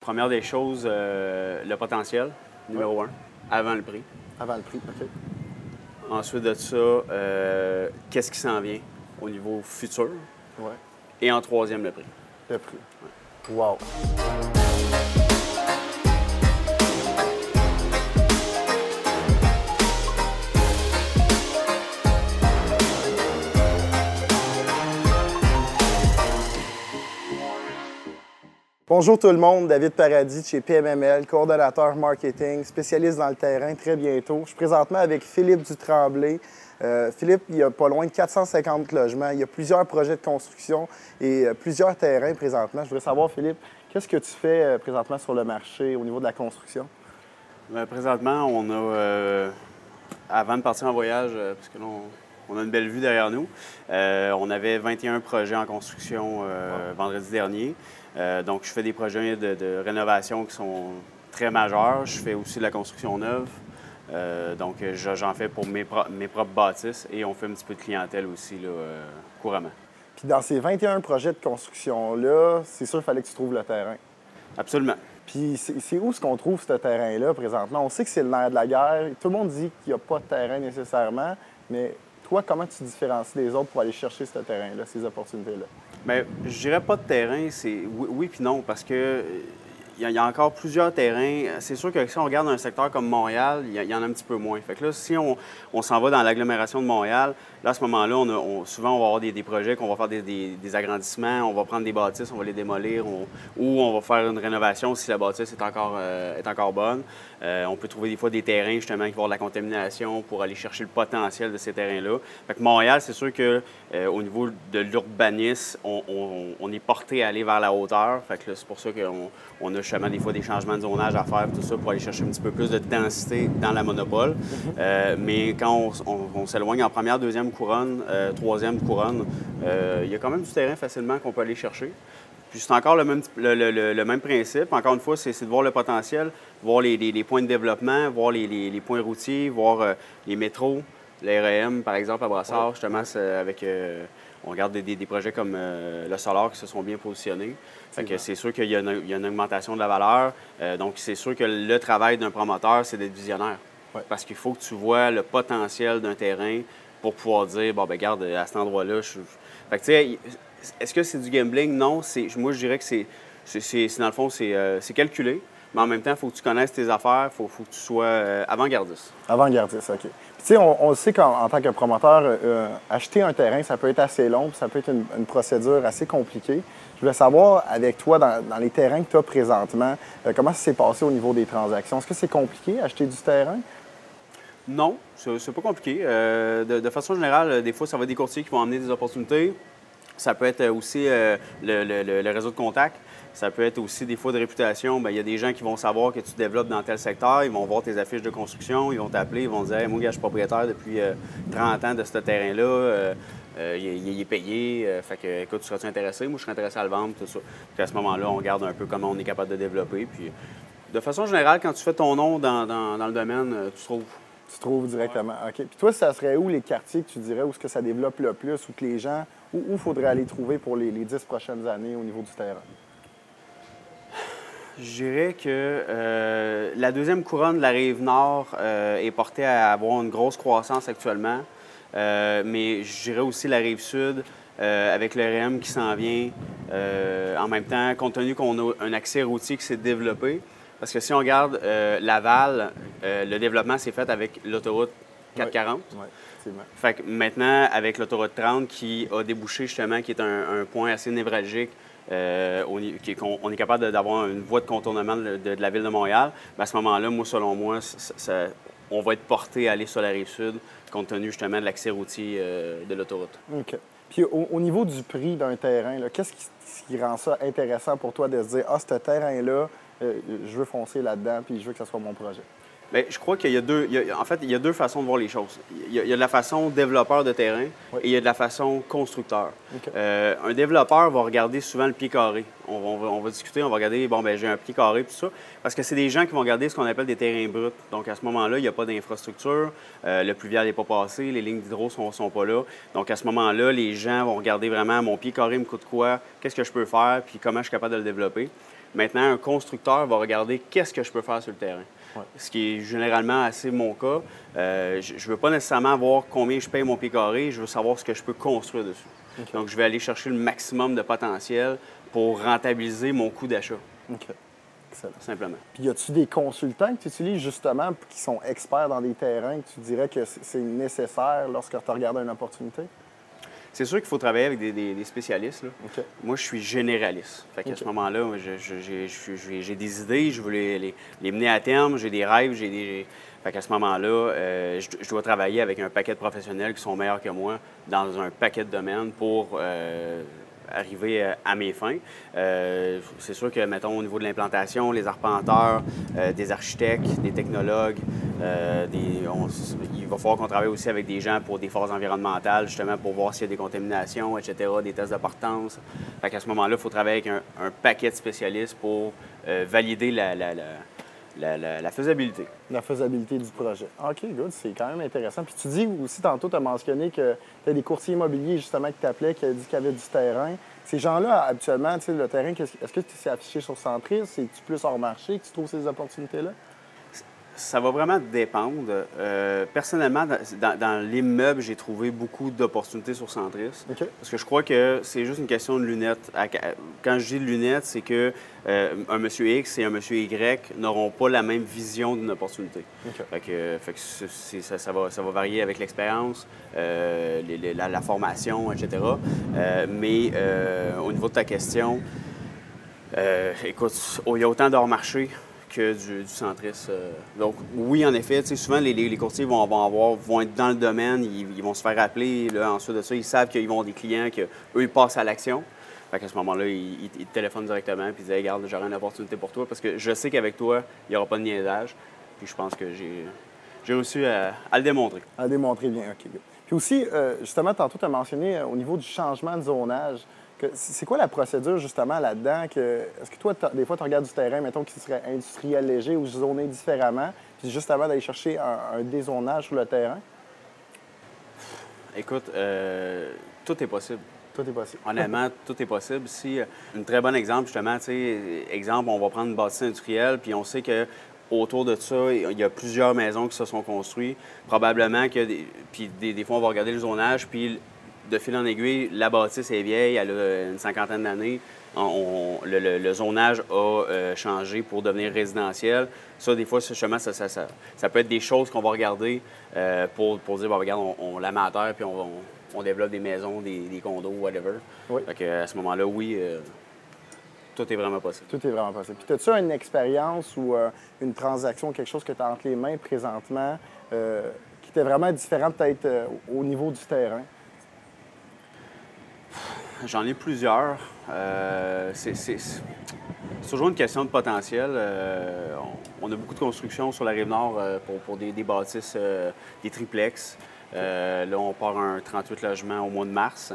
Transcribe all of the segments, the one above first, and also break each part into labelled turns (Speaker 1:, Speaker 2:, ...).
Speaker 1: Première des choses, euh, le potentiel, numéro un, avant le prix.
Speaker 2: Avant le prix, OK.
Speaker 1: Ensuite de ça, euh, qu'est-ce qui s'en vient au niveau futur?
Speaker 2: Ouais.
Speaker 1: Et en troisième, le prix.
Speaker 2: Le prix. Wow. Bonjour tout le monde, David Paradis de chez PMML, coordonnateur marketing, spécialiste dans le terrain très bientôt. Je suis présentement avec Philippe Dutremblay. Euh, Philippe, il y a pas loin de 450 logements, il y a plusieurs projets de construction et euh, plusieurs terrains présentement. Je voudrais savoir, Philippe, qu'est-ce que tu fais euh, présentement sur le marché au niveau de la construction?
Speaker 1: Ben, présentement, on a, avant de partir en voyage, parce que là, on, on a une belle vue derrière nous, euh, on avait 21 projets en construction euh, vendredi dernier. Euh, donc, je fais des projets de, de rénovation qui sont très majeurs. Je fais aussi de la construction neuve. Donc, je- j'en fais pour mes, pro- mes propres bâtisses et on fait un petit peu de clientèle aussi là, couramment.
Speaker 2: Puis dans ces 21 projets de construction-là, c'est sûr qu'il fallait que tu trouves le terrain.
Speaker 1: Absolument.
Speaker 2: Puis c'est où est-ce qu'on trouve ce terrain-là présentement? On sait que c'est le nerf de la guerre. Tout le monde dit qu'il n'y a pas de terrain nécessairement, mais comment tu différencies les autres pour aller chercher ce terrain-là, ces opportunités-là?
Speaker 1: Bien, je dirais pas de terrain, c'est oui, oui puis non, parce que euh, il y, a- encore plusieurs terrains. C'est sûr que si on regarde un secteur comme Montréal, il y, en a un petit peu moins. Fait que là, si on, on s'en va dans l'agglomération de Montréal, là, à ce moment-là, on souvent, on va avoir des, projets qu'on va faire des, agrandissements, on va prendre des bâtisses, on va les démolir, ou on va faire une rénovation si la bâtisse est encore, euh, est encore bonne. Euh, on peut trouver des fois des terrains, justement, qui vont avoir de la contamination pour aller chercher le potentiel de ces terrains-là. Fait que Montréal, c'est sûr que euh, au niveau de l'urbanisme, on, est porté à aller vers la hauteur. Fait que c'est pour ça qu'on on a justement des fois des changements de zonage à faire, tout ça, pour aller chercher un petit peu plus de densité dans la monopole. Euh, mais quand on, s- on- on s'éloigne en première, deuxième couronne, euh, troisième couronne, euh, il y a quand même du terrain facilement qu'on peut aller chercher. Puis c'est encore le même, le, le- le- même principe. Encore une fois, c'est de voir le potentiel, voir les, les- les points de développement, voir les, les- points routiers, voir euh, les métros, l'REM, par exemple, à Brassard, justement, c'est avec... euh, on regarde des, des- des projets comme euh, le Solar qui se sont bien positionnés. Fait que c'est sûr qu'il y, a une- il y a une augmentation de la valeur. Euh, donc, c'est sûr que le travail d'un promoteur, c'est d'être visionnaire.
Speaker 2: Ouais.
Speaker 1: Parce qu'il faut que tu vois le potentiel d'un terrain pour pouvoir dire, bon, ben garde, à cet endroit-là, je... Fait que, tu sais, est-ce que c'est du gambling? Non. Moi, je dirais que c'est, dans le fond, c'est, euh, c'est calculé. Mais en même temps, il faut que tu connaisses tes affaires, il faut, faut que tu sois euh, avant-gardiste.
Speaker 2: Avant-gardiste, OK. Puis, tu sais, on, on le sait qu'en en tant que promoteur, euh, acheter un terrain, ça peut être assez long, puis ça peut être une, une procédure assez compliquée. Je voulais savoir, avec toi, dans, dans les terrains que tu as présentement, euh, comment ça s'est passé au niveau des transactions? Est-ce que c'est compliqué acheter du terrain?
Speaker 1: Non, c'est pas compliqué. Euh, de, de façon générale, euh, des fois, ça va être des courtiers qui vont amener des opportunités. Ça peut être aussi euh, le, réseau de contacts. Ça peut être aussi des fois de réputation. Bien, Il y a des gens qui vont savoir que tu développes dans tel secteur. Ils vont voir tes affiches de construction. Ils vont t'appeler. Ils vont dire hey, Moi, je suis propriétaire depuis euh, 30 ans de ce terrain-là. Euh, euh, il, est- payé. Euh, fait que, écoute, seras-tu intéressé? Moi, je serais intéressé à le vendre. Tout ça. Puis à ce moment-là, on regarde un peu comment on est capable de développer. Puis, de façon générale, quand tu fais ton nom dans, dans- le domaine, euh, tu trouves.
Speaker 2: Tu trouves directement. OK. Puis toi, ça serait où les quartiers que tu dirais où est-ce que ça développe le plus, ou que les gens, où il faudrait aller trouver pour les, les 10 prochaines années au niveau du terrain?
Speaker 1: Je dirais que euh, la deuxième couronne de la rive nord euh, est portée à avoir une grosse croissance actuellement. Euh, mais je dirais aussi la rive sud, avec le REM qui s'en vient. en même temps, compte tenu qu'on a un accès routier qui s'est développé. Parce que si on regarde euh, Laval, euh, le développement s'est fait avec l'autoroute 440.
Speaker 2: Oui, effectivement.
Speaker 1: Fait que maintenant, avec l'autoroute 30 qui a débouché justement, qui est un, un point assez névralgique, euh, on, est, on capable d'avoir une voie de contournement de, de- de la ville de Montréal, ben, à ce moment-là, moi, selon moi, ça- ça- on va être porté à aller sur la rive sud, compte tenu justement de l'accès routier de l'autoroute.
Speaker 2: OK. Puis au, au niveau du prix d'un terrain, qu'est-ce qui, ce qui rend ça intéressant pour toi de se dire Ah, ce terrain-là, euh, je veux foncer là-dedans, puis je veux que ce soit mon projet?
Speaker 1: Bien, je crois qu'il y a deux. il y a- en fait, il y a deux façons de voir les choses. Il y a, il y a de la façon développeur de terrain
Speaker 2: Oui.
Speaker 1: et il y a de la façon constructeur. Euh, un développeur va regarder souvent le pied carré. On va, on va- on va discuter, on va regarder, bon, ben j'ai un pied carré, tout ça. Parce que c'est des gens qui vont regarder ce qu'on appelle des terrains bruts. Donc, à ce moment-là, il n'y a pas d'infrastructure, euh, le pluvial n'est pas passé, les lignes d'hydro ne sont, sont pas là. Donc, à ce moment-là, les gens vont regarder vraiment mon pied carré me coûte quoi, qu'est-ce que je peux faire, puis comment je suis capable de le développer. Maintenant, un constructeur va regarder qu'est-ce que je peux faire sur le terrain. Ce qui est généralement assez mon cas. Euh, je ne veux pas nécessairement voir combien je paye mon pied carré, je veux savoir ce que je peux construire dessus. Donc, je vais aller chercher le maximum de potentiel pour rentabiliser mon coût d'achat.
Speaker 2: OK. Excellent.
Speaker 1: Simplement.
Speaker 2: Puis, y a-tu des consultants que tu utilises justement qui sont experts dans des terrains que tu dirais que c'est nécessaire lorsque tu regardes une opportunité?
Speaker 1: C'est sûr qu'il faut travailler avec des, spécialistes. Moi, je suis généraliste. Fait à ce moment-là, j'ai des idées, je veux les, mener à terme, j'ai des rêves, j'ai des. Fait qu'à ce moment-là, euh, je, dois travailler avec un paquet de professionnels qui sont meilleurs que moi dans un paquet de domaines pour euh, arriver euh, à mes fins. Euh, c'est sûr que, mettons, au niveau de l'implantation, les arpenteurs, euh, des architectes, des technologues, il va falloir qu'on travaille aussi avec des gens pour des phases environnementales, justement, pour voir s'il y a des contaminations, etc., des tests de partance. Fait qu'à ce moment-là, il faut travailler avec un, paquet de spécialistes pour valider la, faisabilité.
Speaker 2: La faisabilité du projet. OK, good. C'est quand même intéressant. Puis tu dis aussi, tantôt, tu as mentionné que tu as des courtiers immobiliers, justement, qui t'appelaient, qui dit qu'il y avait du terrain. Ces gens-là, habituellement, le terrain, est-ce que c'est affiché sur Centris? C'est-tu plus hors marché que tu trouves ces opportunités-là?
Speaker 1: Ça va vraiment dépendre. Euh, personnellement, dans, l'immeuble, j'ai trouvé beaucoup d'opportunités sur Centris. Parce que je crois que c'est juste une question de lunettes. Quand je dis lunettes, c'est que euh, un monsieur X et un monsieur Y n'auront pas la même vision d'une opportunité. Fait que, ça, va, ça va varier avec l'expérience, euh, la, formation, etc. mais au niveau de ta question, écoute, il y a autant d'hors marché que du, centris. Euh. Donc, oui, en effet, souvent, les, courtiers vont, avoir, vont être dans le domaine, ils, vont se faire appeler. Là, ensuite de ça, ils savent qu'ils vont des clients, qu'eux, ils passent à l'action. Fait qu'à ce moment-là, ils, téléphonent directement et ils disent Regarde, j'aurai une opportunité pour toi parce que je sais qu'avec toi, il n'y aura pas de niaisage. Puis je pense que j'ai, réussi à, le démontrer.
Speaker 2: À le démontrer bien, OK. Puis aussi, euh, justement, tantôt, tu as mentionné euh, au niveau du changement de zonage. C'est quoi la procédure justement là-dedans? Est-ce que toi, des fois, tu regardes du terrain, mettons, qui serait industriel léger ou zoné différemment, puis justement d'aller chercher un, dézonage sur le terrain?
Speaker 1: Écoute, euh, tout est possible.
Speaker 2: Tout est possible.
Speaker 1: Honnêtement, tout est possible. Si, euh, un très bon exemple, justement, tu sais, exemple, on va prendre une bâtisse industrielle, puis on sait que autour de ça, il y a plusieurs maisons qui se sont construites. Probablement que, puis des, des, fois, on va regarder le zonage, puis de fil en aiguille, la bâtisse est vieille, elle a une cinquantaine d'années. le, zonage a euh, changé pour devenir résidentiel. Ça, des fois, justement, ça, ça, ça, peut être des choses qu'on va regarder euh, pour, pour, dire, bon, regarde, on, la met à terre, puis on, développe des maisons, des, condos, whatever. Oui. à ce moment-là, oui, euh, tout est vraiment possible.
Speaker 2: Tout est vraiment possible. Puis, as-tu une expérience ou une transaction, quelque chose que tu as entre les mains présentement qui était vraiment différent peut-être au niveau du terrain?
Speaker 1: J'en ai plusieurs. Euh, c'est toujours une question de potentiel. Euh, on, a beaucoup de constructions sur la rive nord euh, pour, des, bâtisses, des triplex. là, on part un 38 logements au mois de mars.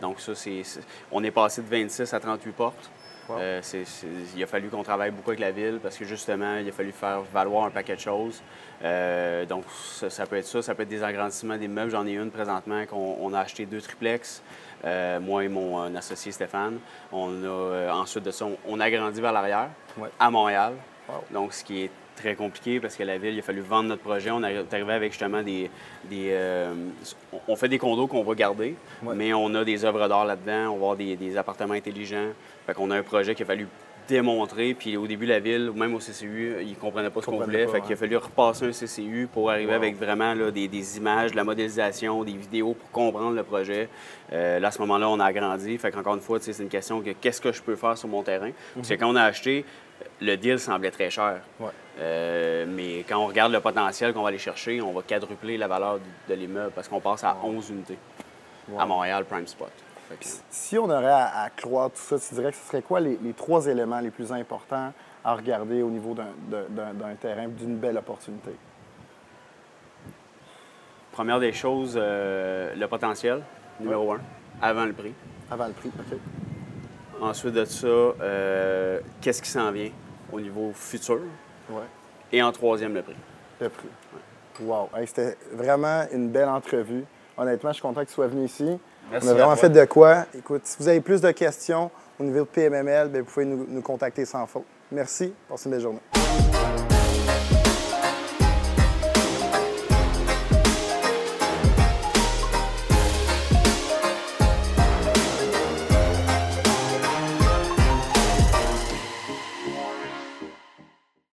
Speaker 1: donc, ça, c'est. On est passé de 26 à 38 portes. il a fallu qu'on travaille beaucoup avec la ville parce que justement, il a fallu faire valoir un paquet de choses. donc, ça, peut être ça, ça peut être des agrandissements d'immeubles. J'en ai une présentement qu'on a acheté deux triplex. Euh, moi et mon euh, associé Stéphane. On a, euh, ensuite de ça, on, a grandi vers l'arrière, à Montréal. Donc, ce qui est très compliqué parce que la ville, il a fallu vendre notre projet. On est arrivé avec justement des. on fait des condos qu'on va garder, mais on a des œuvres d'art là-dedans, on va avoir des, des appartements intelligents. Fait qu'on a un projet qui a fallu démontrer. Puis au début, la ville, même au CCU, ils ne comprenaient pas ce qu'on voulait. fait qu'il a fallu repasser un CCU pour arriver avec vraiment là, des, images, de la modélisation, des vidéos pour comprendre le projet. Euh, là, à ce moment-là, on a agrandi. Fait qu'encore une fois, c'est une question de qu'est-ce que je peux faire sur mon terrain? Parce que mhm. quand on a acheté, le deal semblait très cher. Euh, mais quand on regarde le potentiel qu'on va aller chercher, on va quadrupler la valeur de, l'immeuble parce qu'on passe à 11 unités à Montréal Prime Spot.
Speaker 2: Si on aurait à, croire tout ça, tu dirais que ce serait quoi les, trois éléments les plus importants à regarder au niveau d'un terrain, d'une belle opportunité?
Speaker 1: Première des choses, euh, le potentiel, numéro un, avant le prix.
Speaker 2: Avant le prix, OK.
Speaker 1: Ensuite de ça, euh, qu'est-ce qui s'en vient au niveau futur?
Speaker 2: Ouais.
Speaker 1: Et en troisième, le prix.
Speaker 2: Le prix. Wow! C'était vraiment une belle entrevue. Honnêtement, je suis content que tu sois venu ici on a vraiment fait de quoi. Écoute, si vous avez plus de questions, au niveau de PMML, ben, vous pouvez nous, nous contacter sans faute. Merci. Passez une belle journée.